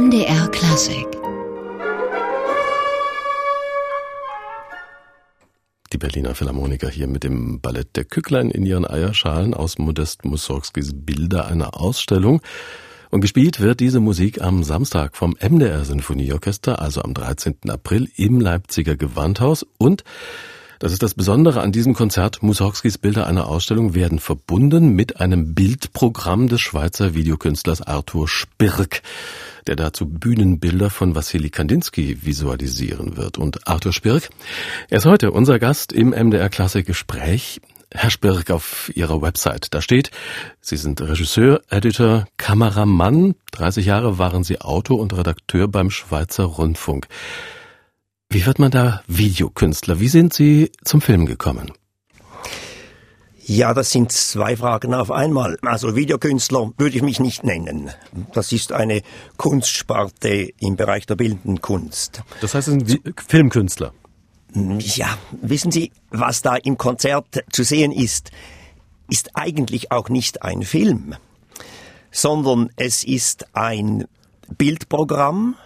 MDR Klassik. Die Berliner Philharmoniker hier mit dem Ballett der Kücklein in ihren Eierschalen aus Modest Mussorgskis Bilder einer Ausstellung. Und gespielt wird diese Musik am Samstag vom MDR Sinfonieorchester, also am 13. April im Leipziger Gewandhaus und das ist das Besondere an diesem Konzert. Mussorgskis Bilder einer Ausstellung werden verbunden mit einem Bildprogramm des Schweizer Videokünstlers Arthur Spirk, der dazu Bühnenbilder von Wassili Kandinsky visualisieren wird. Und Arthur Spirk, er ist heute unser Gast im MDR Klassikgespräch. Herr Spirk, auf Ihrer Website, da steht, Sie sind Regisseur, Editor, Kameramann. 30 Jahre waren Sie Autor und Redakteur beim Schweizer Rundfunk. Wie wird man da Videokünstler? Wie sind Sie zum Film gekommen? Ja, das sind zwei Fragen auf einmal. Also Videokünstler würde ich mich nicht nennen. Das ist eine Kunstsparte im Bereich der bildenden Kunst. Das heißt, Sie sind Filmkünstler? Ja, wissen Sie, was da im Konzert zu sehen ist, ist eigentlich auch nicht ein Film, sondern es ist ein Bildprogramm,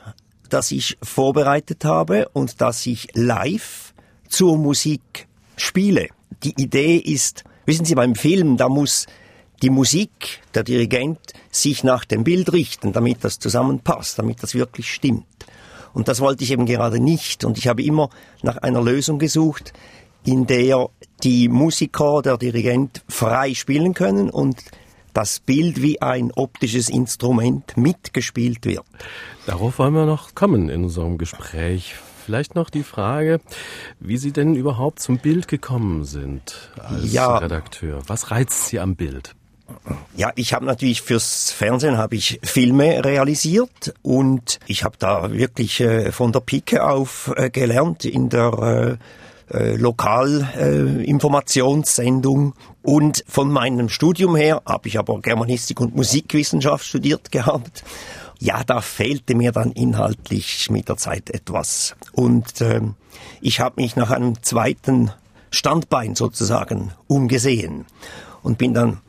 das ich vorbereitet habe und das ich live zur Musik spiele. Die Idee ist, wissen Sie, beim Film, da muss die Musik, der Dirigent, sich nach dem Bild richten, damit das zusammenpasst, damit das wirklich stimmt. Und das wollte ich eben gerade nicht. Und ich habe immer nach einer Lösung gesucht, in der die Musiker, der Dirigent frei spielen können und das Bild wie ein optisches Instrument mitgespielt wird. Darauf wollen wir noch kommen in unserem Gespräch. Vielleicht noch die Frage, wie Sie denn überhaupt zum Bild gekommen sind als ja. Redakteur. Was reizt Sie am Bild? Ja, ich habe natürlich fürs Fernsehen habe ich Filme realisiert und ich habe da wirklich äh, von der Pike auf äh, gelernt in der äh, äh, Lokalinformationssendung. Äh, und von meinem Studium her habe ich aber Germanistik und Musikwissenschaft studiert gehabt. Ja, da fehlte mir dann inhaltlich mit der Zeit etwas. Und äh, ich habe mich nach einem zweiten Standbein sozusagen umgesehen und bin dann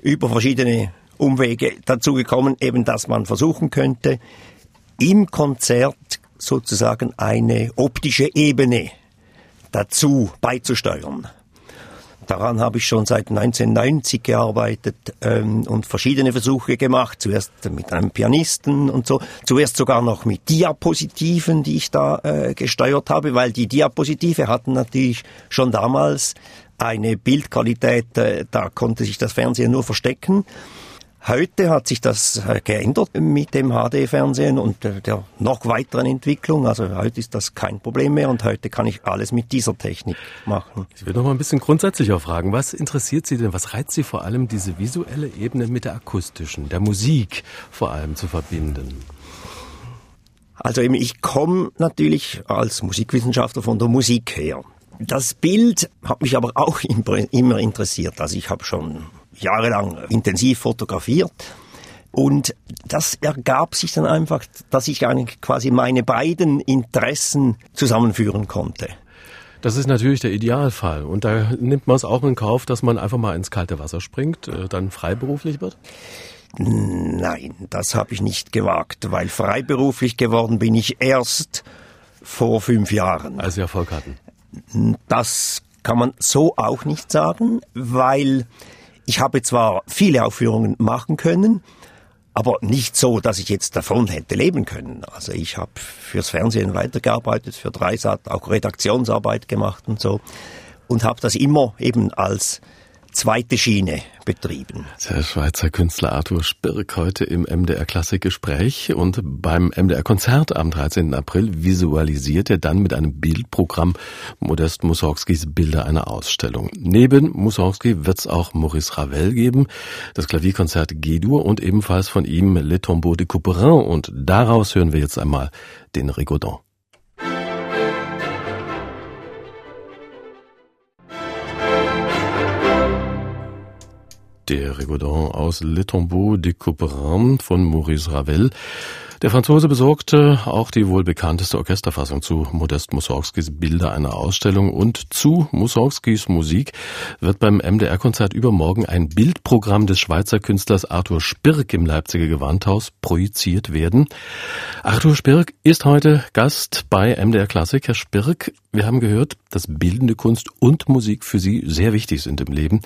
über verschiedene Umwege dazu gekommen, eben dass man versuchen könnte, im Konzert sozusagen eine optische Ebene dazu beizusteuern. Daran habe ich schon seit 1990 gearbeitet ähm, und verschiedene Versuche gemacht. Zuerst mit einem Pianisten und so. Zuerst sogar noch mit Diapositiven, die ich da äh, gesteuert habe, weil die Diapositive hatten natürlich schon damals eine Bildqualität, äh, da konnte sich das Fernsehen nur verstecken. Heute hat sich das äh, geändert mit dem HD-Fernsehen und der noch weiteren Entwicklung. Also heute ist das kein Problem mehr und heute kann ich alles mit dieser Technik machen. Ich will noch mal ein bisschen grundsätzlicher fragen. Was interessiert Sie denn? Was reizt Sie vor allem, diese visuelle Ebene mit der akustischen, der Musik vor allem zu verbinden? Also eben, ich komme natürlich als Musikwissenschaftler von der Musik her. Das Bild hat mich aber auch immer interessiert. Also ich habe schon jahrelang intensiv fotografiert. Und das ergab sich dann einfach, dass ich eigentlich quasi meine beiden Interessen zusammenführen konnte. Das ist natürlich der Idealfall. Und da nimmt man es auch in Kauf, dass man einfach mal ins kalte Wasser springt, äh, dann freiberuflich wird? Nein, das habe ich nicht gewagt, weil freiberuflich geworden bin ich erst vor fünf Jahren. Als Sie Erfolg hatten? Das kann man so auch nicht sagen, weil ich habe zwar viele Aufführungen machen können, aber nicht so, dass ich jetzt davon hätte leben können. Also ich habe fürs Fernsehen weitergearbeitet, für Dreisat auch Redaktionsarbeit gemacht und so und habe das immer eben als zweite Schiene betrieben. Der Schweizer Künstler Arthur Spirk heute im MDR Klassikgespräch und beim MDR Konzert am 13. April visualisiert er dann mit einem Bildprogramm Modest Mussorgskis Bilder einer Ausstellung. Neben Mussorgsky wird es auch Maurice Ravel geben, das Klavierkonzert G-Dur und ebenfalls von ihm Le Tombeau de Couperin und daraus hören wir jetzt einmal den Rigaudon. Der Rigaudon aus Le Tombeau de Couperin von Maurice Ravel. Der Franzose besorgte auch die wohl bekannteste Orchesterfassung zu Modest Mussorgskis Bilder einer Ausstellung und zu Mussorgskis Musik wird beim MDR-Konzert übermorgen ein Bildprogramm des Schweizer Künstlers Arthur Spirk im Leipziger Gewandhaus projiziert werden. Arthur Spirk ist heute Gast bei MDR Klassik. Herr Spirk, wir haben gehört, dass bildende Kunst und Musik für Sie sehr wichtig sind im Leben.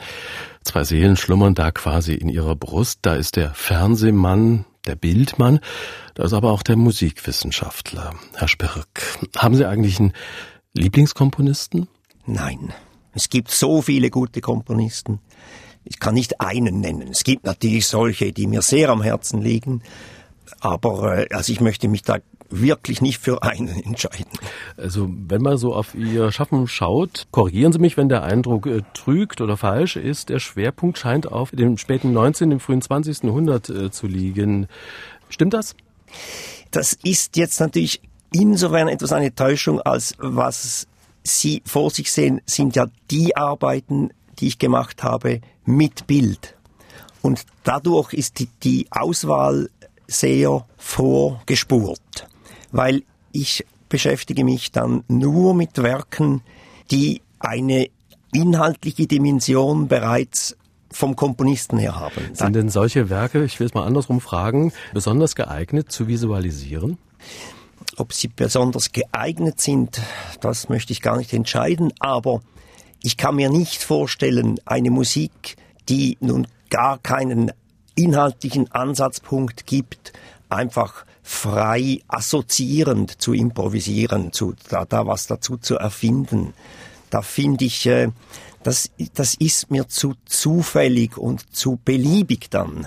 Zwei Seelen schlummern da quasi in Ihrer Brust. Da ist der Fernsehmann, der Bildmann, da ist aber auch der Musikwissenschaftler. Herr Spirk, haben Sie eigentlich einen Lieblingskomponisten? Nein. Es gibt so viele gute Komponisten. Ich kann nicht einen nennen. Es gibt natürlich solche, die mir sehr am Herzen liegen. Aber äh, also ich möchte mich da wirklich nicht für einen entscheiden. Also wenn man so auf Ihr Schaffen schaut, korrigieren Sie mich, wenn der Eindruck äh, trügt oder falsch ist, der Schwerpunkt scheint auf dem späten 19., dem frühen 20. Jahrhundert äh, zu liegen. Stimmt das? Das ist jetzt natürlich insofern etwas eine Täuschung, als was Sie vor sich sehen, sind ja die Arbeiten, die ich gemacht habe mit Bild. Und dadurch ist die, die Auswahl sehr vorgespurt weil ich beschäftige mich dann nur mit Werken, die eine inhaltliche Dimension bereits vom Komponisten her haben. Sind denn solche Werke, ich will es mal andersrum fragen, besonders geeignet zu visualisieren? Ob sie besonders geeignet sind, das möchte ich gar nicht entscheiden, aber ich kann mir nicht vorstellen, eine Musik, die nun gar keinen inhaltlichen Ansatzpunkt gibt, einfach frei assoziierend zu improvisieren, zu, da, da was dazu zu erfinden. Da finde ich, äh, das, das ist mir zu zufällig und zu beliebig dann.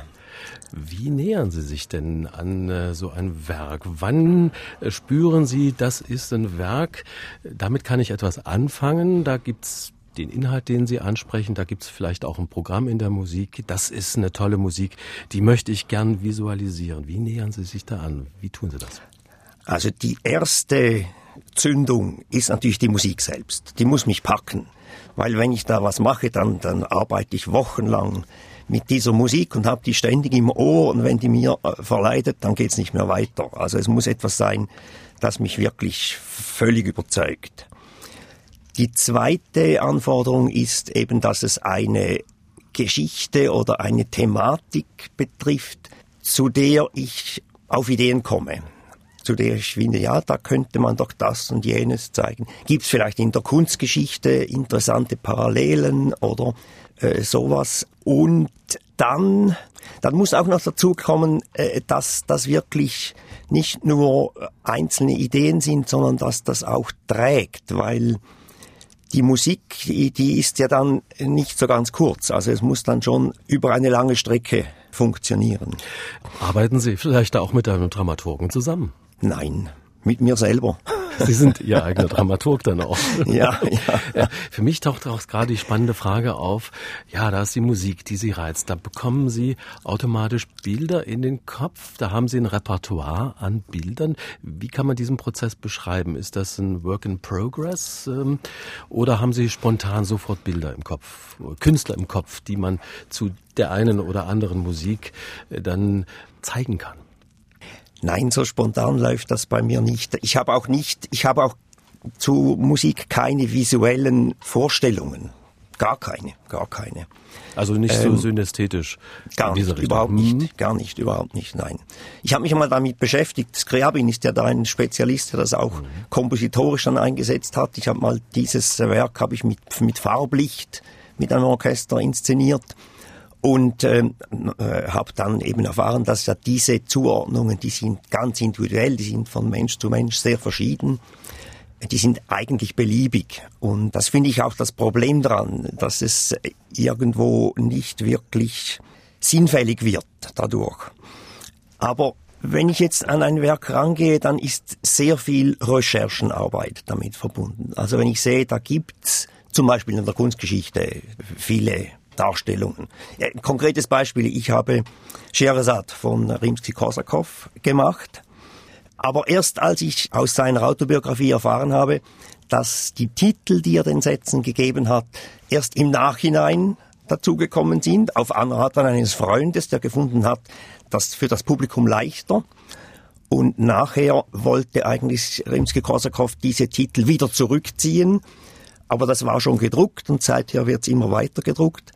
Wie nähern Sie sich denn an äh, so ein Werk? Wann äh, spüren Sie, das ist ein Werk, damit kann ich etwas anfangen, da gibt's den Inhalt, den Sie ansprechen, da gibt es vielleicht auch ein Programm in der Musik. Das ist eine tolle Musik, die möchte ich gern visualisieren. Wie nähern Sie sich da an? Wie tun Sie das? Also die erste Zündung ist natürlich die Musik selbst. Die muss mich packen. Weil wenn ich da was mache, dann, dann arbeite ich wochenlang mit dieser Musik und habe die ständig im Ohr und wenn die mir äh, verleidet, dann geht's nicht mehr weiter. Also es muss etwas sein, das mich wirklich völlig überzeugt. Die zweite Anforderung ist eben, dass es eine Geschichte oder eine Thematik betrifft, zu der ich auf Ideen komme zu der ich finde, ja, da könnte man doch das und jenes zeigen. Gibt es vielleicht in der Kunstgeschichte interessante Parallelen oder äh, sowas? Und dann, dann muss auch noch dazu kommen, äh, dass das wirklich nicht nur einzelne Ideen sind, sondern dass das auch trägt, weil die Musik, die, ist ja dann nicht so ganz kurz. Also es muss dann schon über eine lange Strecke funktionieren. Arbeiten Sie vielleicht auch mit einem Dramaturgen zusammen? Nein, mit mir selber. Sie sind Ihr eigener Dramaturg dann auch. Ja, ja. Für mich taucht auch gerade die spannende Frage auf. Ja, da ist die Musik, die Sie reizt. Da bekommen Sie automatisch Bilder in den Kopf. Da haben Sie ein Repertoire an Bildern. Wie kann man diesen Prozess beschreiben? Ist das ein Work in Progress? Ähm, oder haben Sie spontan sofort Bilder im Kopf, Künstler im Kopf, die man zu der einen oder anderen Musik äh, dann zeigen kann? Nein, so spontan läuft das bei mir nicht. Ich habe auch nicht, ich habe auch zu Musik keine visuellen Vorstellungen. Gar keine, gar keine. Also nicht so ähm, synästhetisch. Gar nicht, Richtung. überhaupt nicht, mhm. gar nicht, überhaupt nicht, nein. Ich habe mich einmal damit beschäftigt. Skriabin ist ja da ein Spezialist, der das auch mhm. kompositorisch dann eingesetzt hat. Ich habe mal dieses Werk habe ich mit, mit Farblicht mit einem Orchester inszeniert und ähm, äh, habe dann eben erfahren, dass ja diese Zuordnungen, die sind ganz individuell, die sind von Mensch zu Mensch sehr verschieden. Die sind eigentlich beliebig. Und das finde ich auch das Problem dran, dass es irgendwo nicht wirklich sinnfällig wird dadurch. Aber wenn ich jetzt an ein Werk rangehe, dann ist sehr viel Recherchenarbeit damit verbunden. Also wenn ich sehe, da gibt's zum Beispiel in der Kunstgeschichte viele Darstellungen. Ein konkretes Beispiel, ich habe Scheherazade von Rimsky-Korsakow gemacht, aber erst als ich aus seiner Autobiografie erfahren habe, dass die Titel, die er den Sätzen gegeben hat, erst im Nachhinein dazugekommen sind, auf Anraten eines Freundes, der gefunden hat, das für das Publikum leichter. Und nachher wollte eigentlich Rimsky-Korsakow diese Titel wieder zurückziehen, aber das war schon gedruckt und seither wird es immer weiter gedruckt.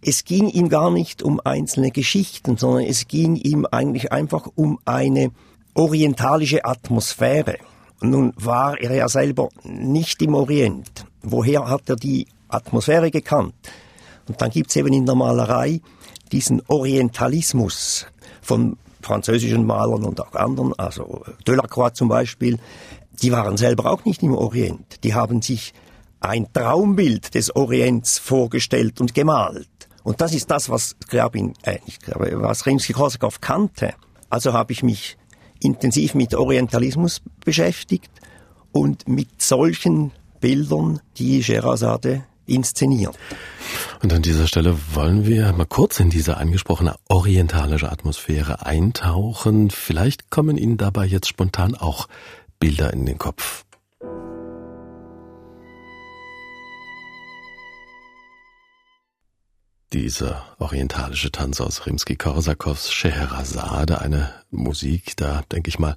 Es ging ihm gar nicht um einzelne Geschichten, sondern es ging ihm eigentlich einfach um eine orientalische Atmosphäre. Nun war er ja selber nicht im Orient. Woher hat er die Atmosphäre gekannt? Und dann gibt's eben in der Malerei diesen Orientalismus von französischen Malern und auch anderen, also Delacroix zum Beispiel, die waren selber auch nicht im Orient. Die haben sich ein Traumbild des Orients vorgestellt und gemalt. Und das ist das, was Skriabin, äh, nicht Skriabin, was Rimsky-Korsakow kannte. Also habe ich mich intensiv mit Orientalismus beschäftigt und mit solchen Bildern, die Sherazade inszeniert. Und an dieser Stelle wollen wir mal kurz in diese angesprochene orientalische Atmosphäre eintauchen. Vielleicht kommen Ihnen dabei jetzt spontan auch Bilder in den Kopf. Dieser orientalische Tanz aus Rimsky-Korsakows Scheherazade, eine Musik, da denke ich mal,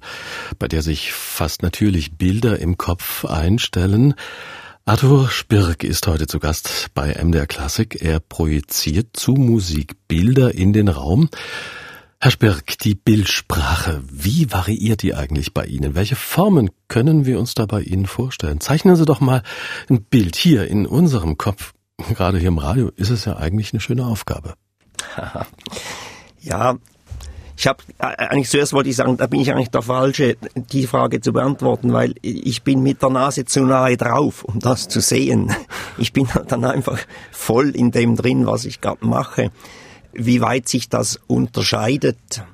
bei der sich fast natürlich Bilder im Kopf einstellen. Arthur Spirk ist heute zu Gast bei MDR Klassik. Er projiziert zu Musik Bilder in den Raum. Herr Spirk, die Bildsprache, wie variiert die eigentlich bei Ihnen? Welche Formen können wir uns da bei Ihnen vorstellen? Zeichnen Sie doch mal ein Bild hier in unserem Kopf gerade hier im Radio ist es ja eigentlich eine schöne Aufgabe. ja, ich habe äh, eigentlich zuerst wollte ich sagen, da bin ich eigentlich der Falsche, die Frage zu beantworten, weil ich bin mit der Nase zu nahe drauf, um das zu sehen. Ich bin dann einfach voll in dem drin, was ich gerade mache. Wie weit sich das unterscheidet,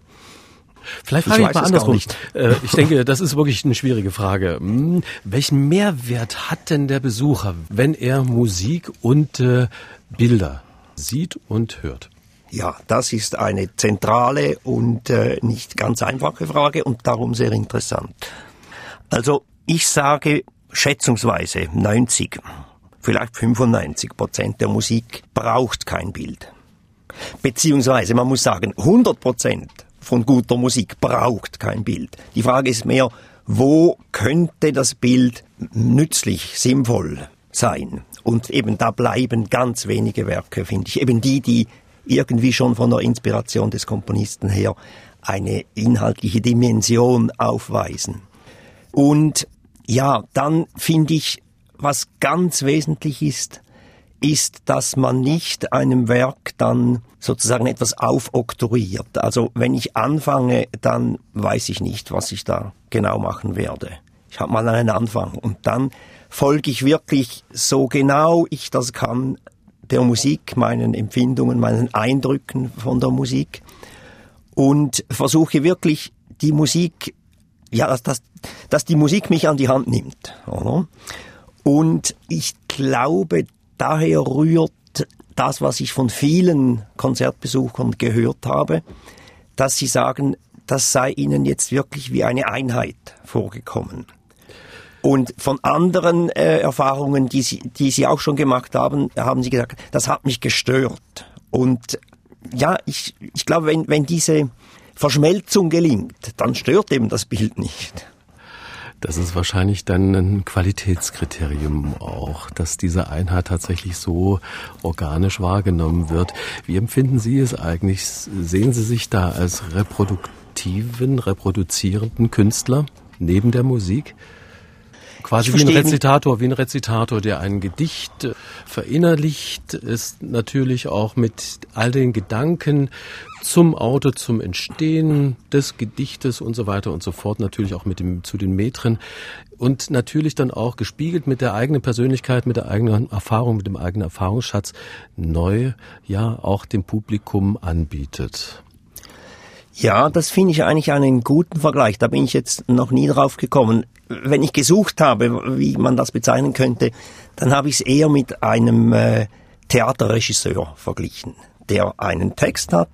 Vielleicht frage ich, ich mal andersrum. Äh, ich denke, das ist wirklich eine schwierige Frage. Hm, welchen Mehrwert hat denn der Besucher, wenn er Musik und äh, Bilder sieht und hört? Ja, das ist eine zentrale und äh, nicht ganz einfache Frage und darum sehr interessant. Also ich sage schätzungsweise 90, vielleicht 95 Prozent der Musik braucht kein Bild. Beziehungsweise man muss sagen, 100 Prozent von guter Musik braucht kein Bild. Die Frage ist mehr, wo könnte das Bild nützlich, sinnvoll sein? Und eben da bleiben ganz wenige Werke, finde ich. Eben die, die irgendwie schon von der Inspiration des Komponisten her eine inhaltliche Dimension aufweisen. Und ja, dann finde ich, was ganz wesentlich ist, ist, dass man nicht einem Werk dann sozusagen etwas aufoktroyiert. Also wenn ich anfange, dann weiß ich nicht, was ich da genau machen werde. Ich habe mal einen Anfang und dann folge ich wirklich so genau ich das kann der Musik, meinen Empfindungen, meinen Eindrücken von der Musik und versuche wirklich die Musik, ja, dass, dass, dass die Musik mich an die Hand nimmt. Oder? Und ich glaube, daher rührt das, was ich von vielen Konzertbesuchern gehört habe, dass sie sagen, das sei ihnen jetzt wirklich wie eine Einheit vorgekommen. Und von anderen äh, Erfahrungen, die sie, die sie auch schon gemacht haben, haben sie gesagt, das hat mich gestört. Und ja, ich, ich glaube, wenn, wenn diese Verschmelzung gelingt, dann stört eben das Bild nicht. Das ist wahrscheinlich dann ein Qualitätskriterium auch, dass diese Einheit tatsächlich so organisch wahrgenommen wird. Wie empfinden Sie es eigentlich? Sehen Sie sich da als reproduktiven, reproduzierenden Künstler neben der Musik? Quasi wie ein Rezitator, wie ein Rezitator, der ein Gedicht äh, verinnerlicht, ist natürlich auch mit all den Gedanken zum Auto, zum Entstehen des Gedichtes und so weiter und so fort, natürlich auch mit dem, zu den Metren und natürlich dann auch gespiegelt mit der eigenen Persönlichkeit, mit der eigenen Erfahrung, mit dem eigenen Erfahrungsschatz neu, ja, auch dem Publikum anbietet. Ja, das finde ich eigentlich einen guten Vergleich. Da bin ich jetzt noch nie drauf gekommen. Wenn ich gesucht habe, wie man das bezeichnen könnte, dann habe ich es eher mit einem äh, Theaterregisseur verglichen, der einen Text hat,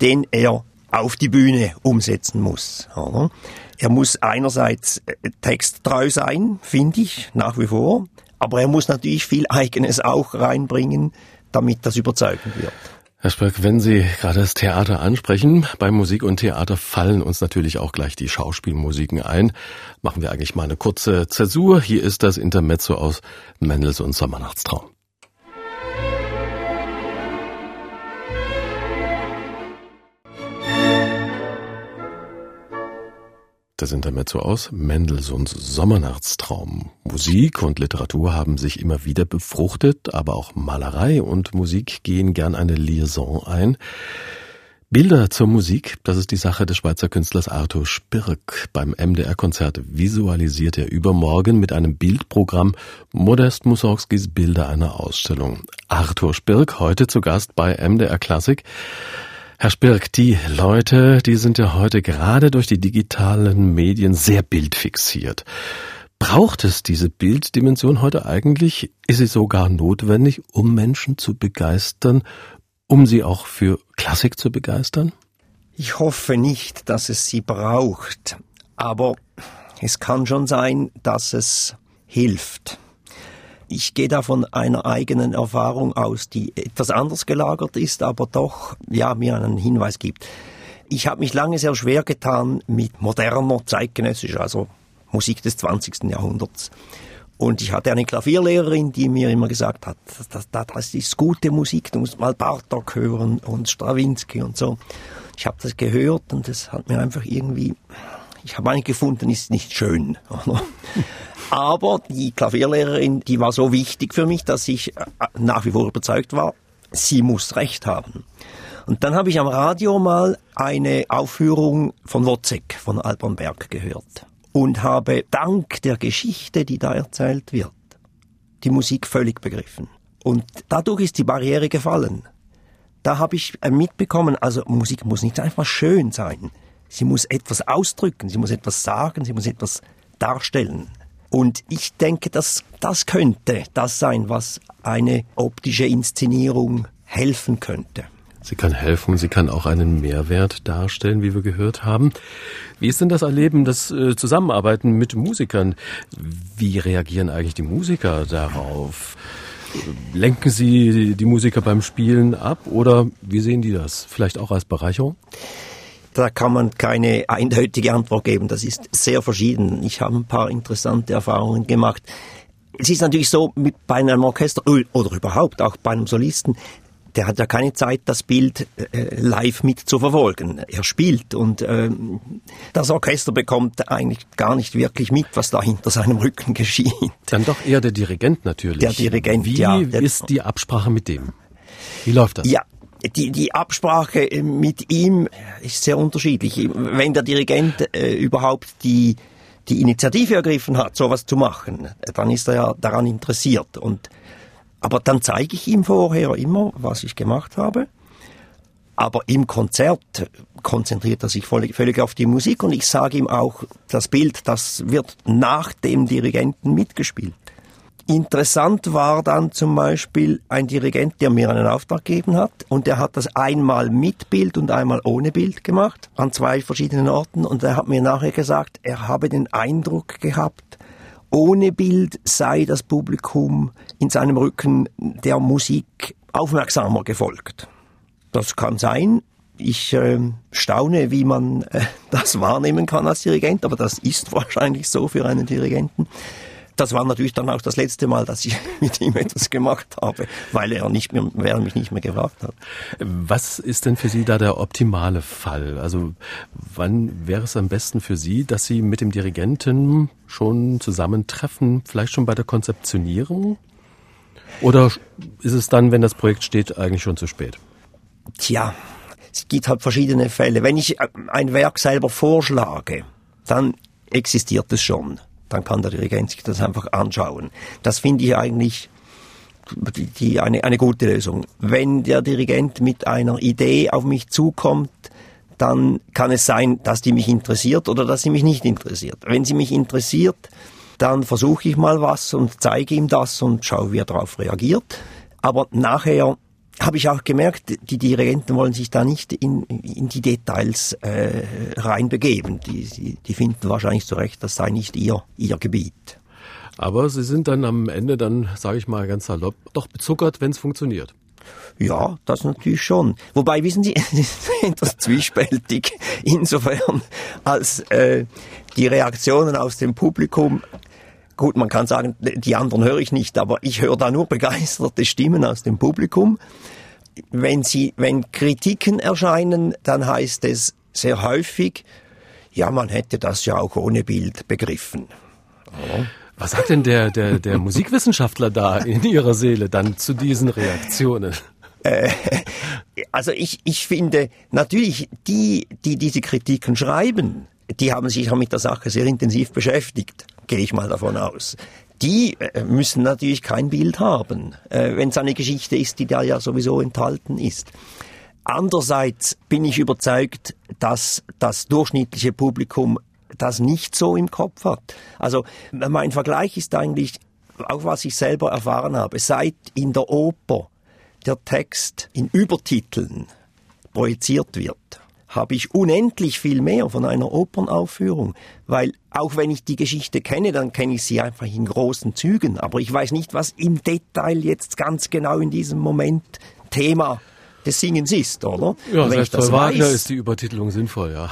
den er auf die Bühne umsetzen muss. Oder? Er muss einerseits äh, texttreu sein, finde ich, nach wie vor, aber er muss natürlich viel Eigenes auch reinbringen, damit das überzeugend wird. Herr Spöck, wenn Sie gerade das Theater ansprechen, bei Musik und Theater fallen uns natürlich auch gleich die Schauspielmusiken ein. Machen wir eigentlich mal eine kurze Zäsur. Hier ist das Intermezzo aus Mendelssohns Sommernachtstraum. Das Intermezzo aus Mendelssohns Sommernachtstraum. Musik und Literatur haben sich immer wieder befruchtet, aber auch Malerei und Musik gehen gern eine Liaison ein. Bilder zur Musik, das ist die Sache des Schweizer Künstlers Arthur Spirk. Beim MDR-Konzert visualisiert er übermorgen mit einem Bildprogramm Modest Mussorgskis Bilder einer Ausstellung. Arthur Spirk, heute zu Gast bei MDR Klassik. Herr Spirk, die Leute, die sind ja heute gerade durch die digitalen Medien sehr bildfixiert. Braucht es diese Bilddimension heute eigentlich? Ist sie sogar notwendig, um Menschen zu begeistern, um sie auch für Klassik zu begeistern? Ich hoffe nicht, dass es sie braucht, aber es kann schon sein, dass es hilft. Ich gehe da von einer eigenen Erfahrung aus, die etwas anders gelagert ist, aber doch ja mir einen Hinweis gibt. Ich habe mich lange sehr schwer getan mit moderner zeitgenössischer, also Musik des 20. Jahrhunderts. Und ich hatte eine Klavierlehrerin, die mir immer gesagt hat, das, das, das ist gute Musik, du musst mal Bartok hören und Stravinsky und so. Ich habe das gehört und das hat mir einfach irgendwie, ich habe eigentlich gefunden, ist nicht schön. Aber die Klavierlehrerin, die war so wichtig für mich, dass ich äh, nach wie vor überzeugt war, sie muss recht haben. Und dann habe ich am Radio mal eine Aufführung von Wozzeck von Alban Berg gehört und habe dank der Geschichte, die da erzählt wird, die Musik völlig begriffen. Und dadurch ist die Barriere gefallen. Da habe ich äh, mitbekommen, also Musik muss nicht einfach schön sein. Sie muss etwas ausdrücken, sie muss etwas sagen, sie muss etwas darstellen. Und ich denke, dass das könnte das sein, was eine optische Inszenierung helfen könnte. Sie kann helfen, sie kann auch einen Mehrwert darstellen, wie wir gehört haben. Wie ist denn das Erleben, das äh, Zusammenarbeiten mit Musikern? Wie reagieren eigentlich die Musiker darauf? Lenken Sie die Musiker beim Spielen ab oder wie sehen die das? Vielleicht auch als Bereicherung? Da kann man keine eindeutige Antwort geben. Das ist sehr verschieden. Ich habe ein paar interessante Erfahrungen gemacht. Es ist natürlich so, mit, bei einem Orchester oder überhaupt auch bei einem Solisten, der hat ja keine Zeit, das Bild äh, live mit zu verfolgen. Er spielt und ähm, das Orchester bekommt eigentlich gar nicht wirklich mit, was da hinter seinem Rücken geschieht. Dann doch eher der Dirigent natürlich. Der Dirigent, Wie ja. Wie ist die Absprache mit dem? Wie läuft das? Ja, die, die Absprache mit ihm ist sehr unterschiedlich. Wenn der Dirigent äh, überhaupt die, die Initiative ergriffen hat, sowas zu machen, dann ist er ja daran interessiert. Und, aber dann zeige ich ihm vorher immer, was ich gemacht habe. Aber im Konzert konzentriert er sich völlig, völlig auf die Musik und ich sage ihm auch, das Bild, das wird nach dem Dirigenten mitgespielt. Interessant war dann zum Beispiel ein Dirigent, der mir einen Auftrag gegeben hat und der hat das einmal mit Bild und einmal ohne Bild gemacht an zwei verschiedenen Orten und er hat mir nachher gesagt, er habe den Eindruck gehabt, ohne Bild sei das Publikum in seinem Rücken der Musik aufmerksamer gefolgt. Das kann sein. Ich äh, staune, wie man äh, das wahrnehmen kann als Dirigent, aber das ist wahrscheinlich so für einen Dirigenten. Das war natürlich dann auch das letzte Mal, dass ich mit ihm etwas gemacht habe, weil er nicht mehr, weil er mich nicht mehr gefragt hat. Was ist denn für Sie da der optimale Fall? Also wann wäre es am besten für Sie, dass Sie mit dem Dirigenten schon zusammentreffen, vielleicht schon bei der Konzeptionierung? Oder ist es dann, wenn das Projekt steht, eigentlich schon zu spät? Tja, es gibt halt verschiedene Fälle. Wenn ich ein Werk selber vorschlage, dann existiert es schon dann kann der Dirigent sich das einfach anschauen. Das finde ich eigentlich die, die, eine, eine gute Lösung. Wenn der Dirigent mit einer Idee auf mich zukommt, dann kann es sein, dass die mich interessiert oder dass sie mich nicht interessiert. Wenn sie mich interessiert, dann versuche ich mal was und zeige ihm das und schaue, wie er darauf reagiert. Aber nachher habe ich auch gemerkt, die Dirigenten wollen sich da nicht in, in die Details äh, reinbegeben. Die, die finden wahrscheinlich zu Recht, das sei nicht ihr, ihr Gebiet. Aber sie sind dann am Ende dann, sage ich mal ganz salopp, doch bezuckert, wenn es funktioniert. Ja, das natürlich schon. Wobei, wissen Sie, es ist etwas zwiespältig insofern, als äh, die Reaktionen aus dem Publikum Gut, man kann sagen, die anderen höre ich nicht, aber ich höre da nur begeisterte Stimmen aus dem Publikum. Wenn sie, wenn Kritiken erscheinen, dann heißt es sehr häufig, ja, man hätte das ja auch ohne Bild begriffen. Ja. Was sagt denn der, der, der Musikwissenschaftler da in ihrer Seele dann zu diesen Reaktionen? Äh, also ich, ich finde natürlich die, die diese Kritiken schreiben, die haben sich mit der Sache sehr intensiv beschäftigt, gehe ich mal davon aus. Die äh, müssen natürlich kein Bild haben, äh, wenn es eine Geschichte ist, die da ja sowieso enthalten ist. Andererseits bin ich überzeugt, dass das durchschnittliche Publikum das nicht so im Kopf hat. Also mein Vergleich ist eigentlich auch was ich selber erfahren habe. Seit in der Oper der Text in Übertiteln projiziert wird, habe ich unendlich viel mehr von einer Opernaufführung, weil auch wenn ich die Geschichte kenne, dann kenne ich sie einfach in großen Zügen, aber ich weiß nicht, was im Detail jetzt ganz genau in diesem Moment Thema des Singens ist, oder? Ja, selbst bei Wagner weiß, ist die Übertitelung sinnvoll, ja.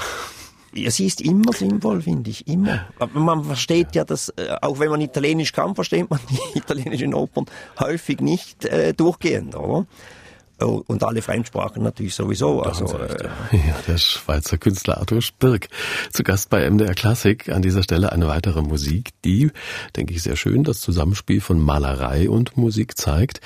Ja, sie ist immer sinnvoll, finde ich, immer. Aber man versteht ja das, äh, auch wenn man Italienisch kann, versteht man die italienischen Opern häufig nicht äh, durchgehend, oder? Oh, und alle Fremdsprachen natürlich sowieso. Also, äh, ja, der Schweizer Künstler Arthur Spirk zu Gast bei MDR Klassik. An dieser Stelle eine weitere Musik, die, denke ich, sehr schön das Zusammenspiel von Malerei und Musik zeigt.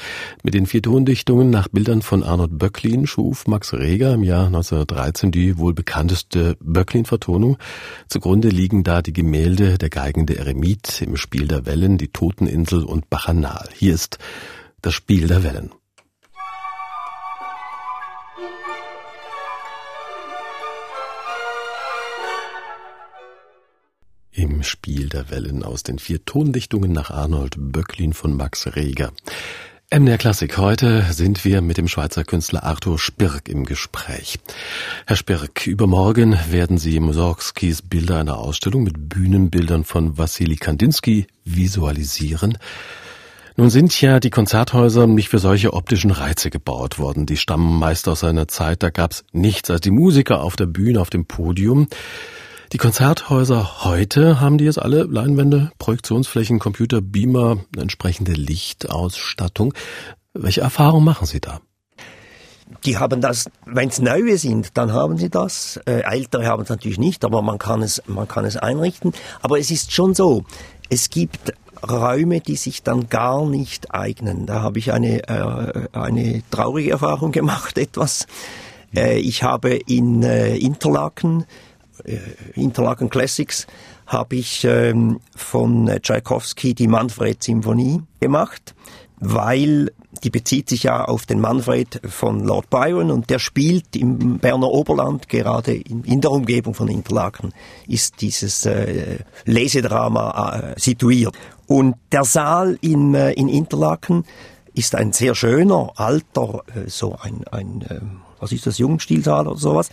Mit den vier Tondichtungen nach Bildern von Arnold Böcklin schuf Max Reger im Jahr 1913 die wohl bekannteste Böcklin-Vertonung. Zugrunde liegen da die Gemälde der geigende Eremit im Spiel der Wellen, die Toteninsel und Bacchanal. Hier ist das Spiel der Wellen. Im Spiel der Wellen aus den vier Tondichtungen nach Arnold Böcklin von Max Reger. MDR Klassik. Heute sind wir mit dem Schweizer Künstler Arthur Spirk im Gespräch. Herr Spirk, übermorgen werden Sie Mussorgskis Bilder einer Ausstellung mit Bühnenbildern von Wassili Kandinsky visualisieren. Nun sind ja die Konzerthäuser nicht für solche optischen Reize gebaut worden. Die stammen meist aus einer Zeit, da gab's nichts als die Musiker auf der Bühne, auf dem Podium. Die Konzerthäuser heute haben die jetzt alle Leinwände, Projektionsflächen, Computer, Beamer, entsprechende Lichtausstattung. Welche Erfahrungen machen Sie da? Die haben das, wenn es neue sind, dann haben sie das. Äh, ältere haben es natürlich nicht, aber man kann es, man kann es einrichten. Aber es ist schon so, es gibt Räume, die sich dann gar nicht eignen. Da habe ich eine, äh, eine traurige Erfahrung gemacht, etwas. Äh, ich habe in äh, Interlaken Interlaken Classics habe ich ähm, von Tchaikovsky die Manfred-Symphonie gemacht, weil die bezieht sich ja auf den Manfred von Lord Byron und der spielt im Berner Oberland, gerade in, in der Umgebung von Interlaken, ist dieses äh, Lesedrama äh, situiert. Und der Saal in, äh, in Interlaken ist ein sehr schöner, alter, äh, so ein, ein äh, was ist das, Jugendstilsaal oder sowas.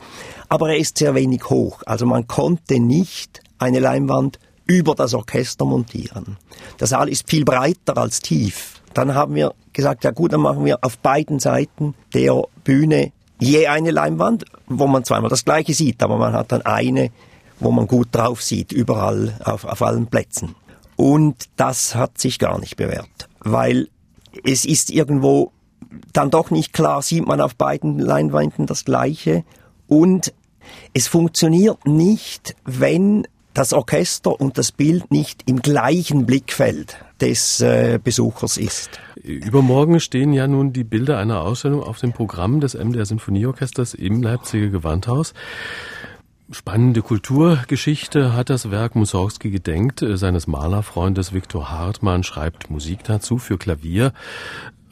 Aber er ist sehr wenig hoch. Also man konnte nicht eine Leinwand über das Orchester montieren. Der Saal ist viel breiter als tief. Dann haben wir gesagt, ja gut, dann machen wir auf beiden Seiten der Bühne je eine Leinwand, wo man zweimal das gleiche sieht, aber man hat dann eine, wo man gut drauf sieht, überall auf, auf allen Plätzen. Und das hat sich gar nicht bewährt, weil es ist irgendwo dann doch nicht klar, sieht man auf beiden Leinwänden das Gleiche. Und es funktioniert nicht, wenn das Orchester und das Bild nicht im gleichen Blickfeld des äh, Besuchers ist. Übermorgen stehen ja nun die Bilder einer Ausstellung auf dem Programm des MDR Sinfonieorchesters im Leipziger Gewandhaus. Spannende Kulturgeschichte hat das Werk Mussorgsky gedenkt. Seines Malerfreundes Viktor Hartmann schreibt Musik dazu für Klavier.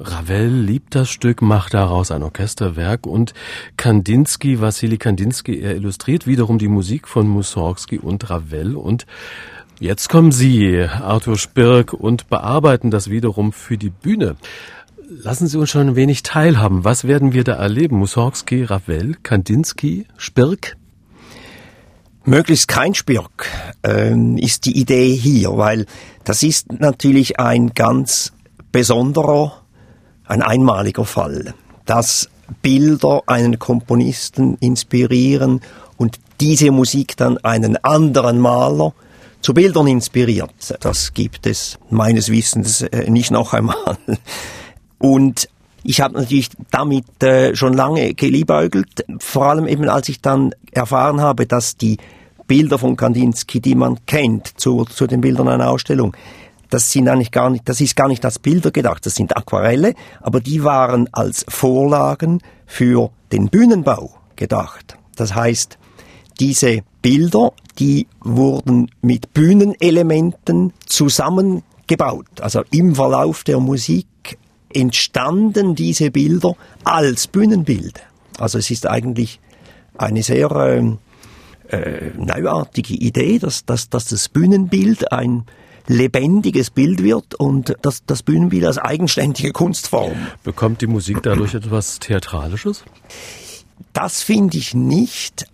Ravel liebt das Stück, macht daraus ein Orchesterwerk und Kandinsky, Wassili Kandinsky, er illustriert wiederum die Musik von Mussorgsky und Ravel und jetzt kommen Sie, Arthur Spirk, und bearbeiten das wiederum für die Bühne. Lassen Sie uns schon ein wenig teilhaben. Was werden wir da erleben? Mussorgsky, Ravel, Kandinsky, Spirk? Möglichst kein Spirk ähm, ist die Idee hier, weil das ist natürlich ein ganz besonderer ein einmaliger Fall. dass Bilder einen Komponisten inspirieren und diese Musik dann einen anderen Maler zu Bildern inspiriert. Das gibt es meines Wissens äh, nicht noch einmal. Und ich habe natürlich damit äh, schon lange geliebäugelt, vor allem eben als ich dann erfahren habe, dass die Bilder von Kandinsky, die man kennt, zu, zu den Bildern einer Ausstellung, das sind eigentlich gar nicht, das ist gar nicht als Bilder gedacht, das sind Aquarelle, aber die waren als Vorlagen für den Bühnenbau gedacht. Das heißt, diese Bilder, die wurden mit Bühnenelementen zusammengebaut. Also im Verlauf der Musik entstanden diese Bilder als Bühnenbild. Also es ist eigentlich eine sehr äh, äh, neuartige Idee, dass, dass, dass das Bühnenbild ein lebendiges Bild wird und das, das Bühnenbild als eigenständige Kunstform. Bekommt die Musik dadurch etwas Theatralisches? Das finde ich nicht.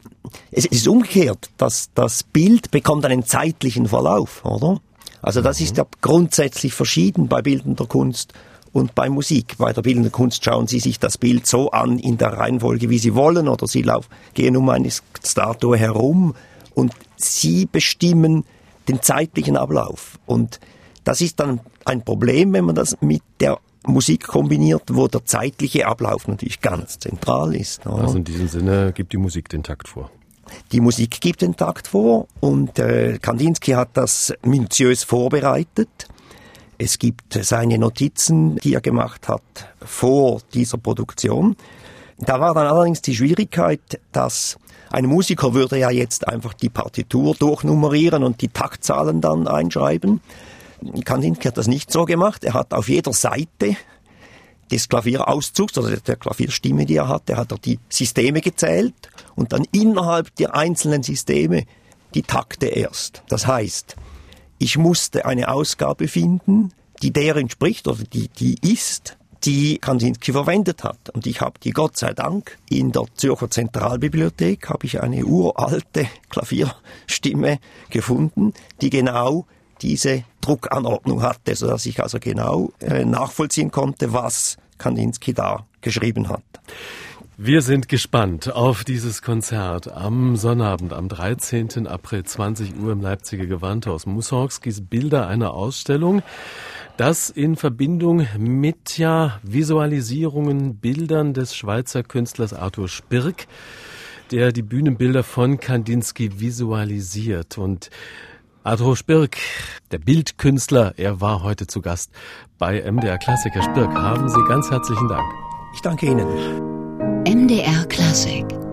Es ist umgekehrt, dass das Bild bekommt einen zeitlichen Verlauf, oder? Also das ist ja grundsätzlich verschieden bei bildender Kunst und bei Musik. Bei der bildenden Kunst schauen Sie sich das Bild so an in der Reihenfolge, wie Sie wollen, oder Sie laufen, gehen um eine Statue herum und Sie bestimmen den zeitlichen Ablauf. Und das ist dann ein Problem, wenn man das mit der Musik kombiniert, wo der zeitliche Ablauf natürlich ganz zentral ist. Oder? Also in diesem Sinne gibt die Musik den Takt vor. Die Musik gibt den Takt vor und äh, Kandinsky hat das minutiös vorbereitet. Es gibt seine Notizen, die er gemacht hat vor dieser Produktion. Da war dann allerdings die Schwierigkeit, dass ein Musiker würde ja jetzt einfach die Partitur durchnummerieren und die Taktzahlen dann einschreiben. Kandinsky hat das nicht so gemacht. Er hat auf jeder Seite des Klavierauszugs oder der Klavierstimme, die er hatte, hat er die Systeme gezählt und dann innerhalb der einzelnen Systeme die Takte erst. Das heißt, ich musste eine Ausgabe finden, die der entspricht oder die, die ist, die Kandinsky verwendet hat. Und ich habe die Gott sei Dank in der Zürcher Zentralbibliothek habe ich eine uralte Klavierstimme gefunden, die genau diese Druckanordnung hatte, sodass ich also genau äh, nachvollziehen konnte, was Kandinsky da geschrieben hat. Wir sind gespannt auf dieses Konzert am Sonnabend, am 13. April, 20 Uhr im Leipziger Gewandhaus. Mussorgskis Bilder einer Ausstellung. Das in Verbindung mit ja Visualisierungen, Bildern des Schweizer Künstlers Arthur Spirk, der die Bühnenbilder von Kandinsky visualisiert. Und Arthur Spirk, der Bildkünstler, er war heute zu Gast bei MDR Klassiker Spirk. Haben Sie ganz herzlichen Dank. Ich danke Ihnen. MDR Klassik